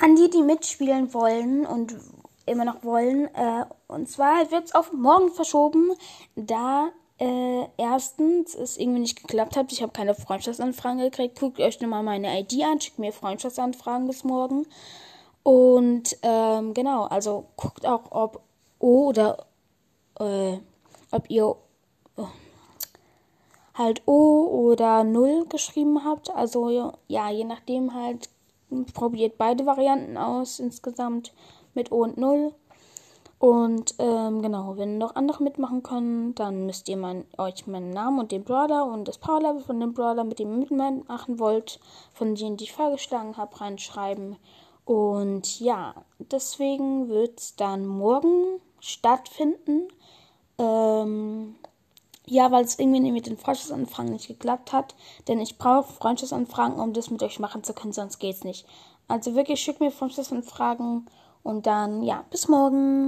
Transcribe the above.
An die, die mitspielen wollen und immer noch wollen. Äh, und zwar wird es auf morgen verschoben, da äh, erstens es irgendwie nicht geklappt hat. Ich habe keine Freundschaftsanfragen gekriegt. Guckt euch nochmal meine ID an, schickt mir Freundschaftsanfragen bis morgen. Und ähm, genau, also guckt auch, ob O oder äh, ob ihr äh, halt O oder 0 geschrieben habt. Also ja, je nachdem halt probiert beide Varianten aus insgesamt mit O und 0. Und ähm, genau, wenn noch andere mitmachen können, dann müsst ihr mein, euch meinen Namen und den Brawler und das Powerlevel von dem Brawler, mit dem ihr mitmachen wollt, von denen, die ich vorgeschlagen habe, reinschreiben. Und ja, deswegen wird es dann morgen stattfinden. Ähm, ja, weil es irgendwie mit den Freundschaftsanfragen nicht geklappt hat. Denn ich brauche Freundschaftsanfragen, um das mit euch machen zu können, sonst geht's nicht. Also wirklich schickt mir Freundschaftsanfragen und dann, ja, bis morgen.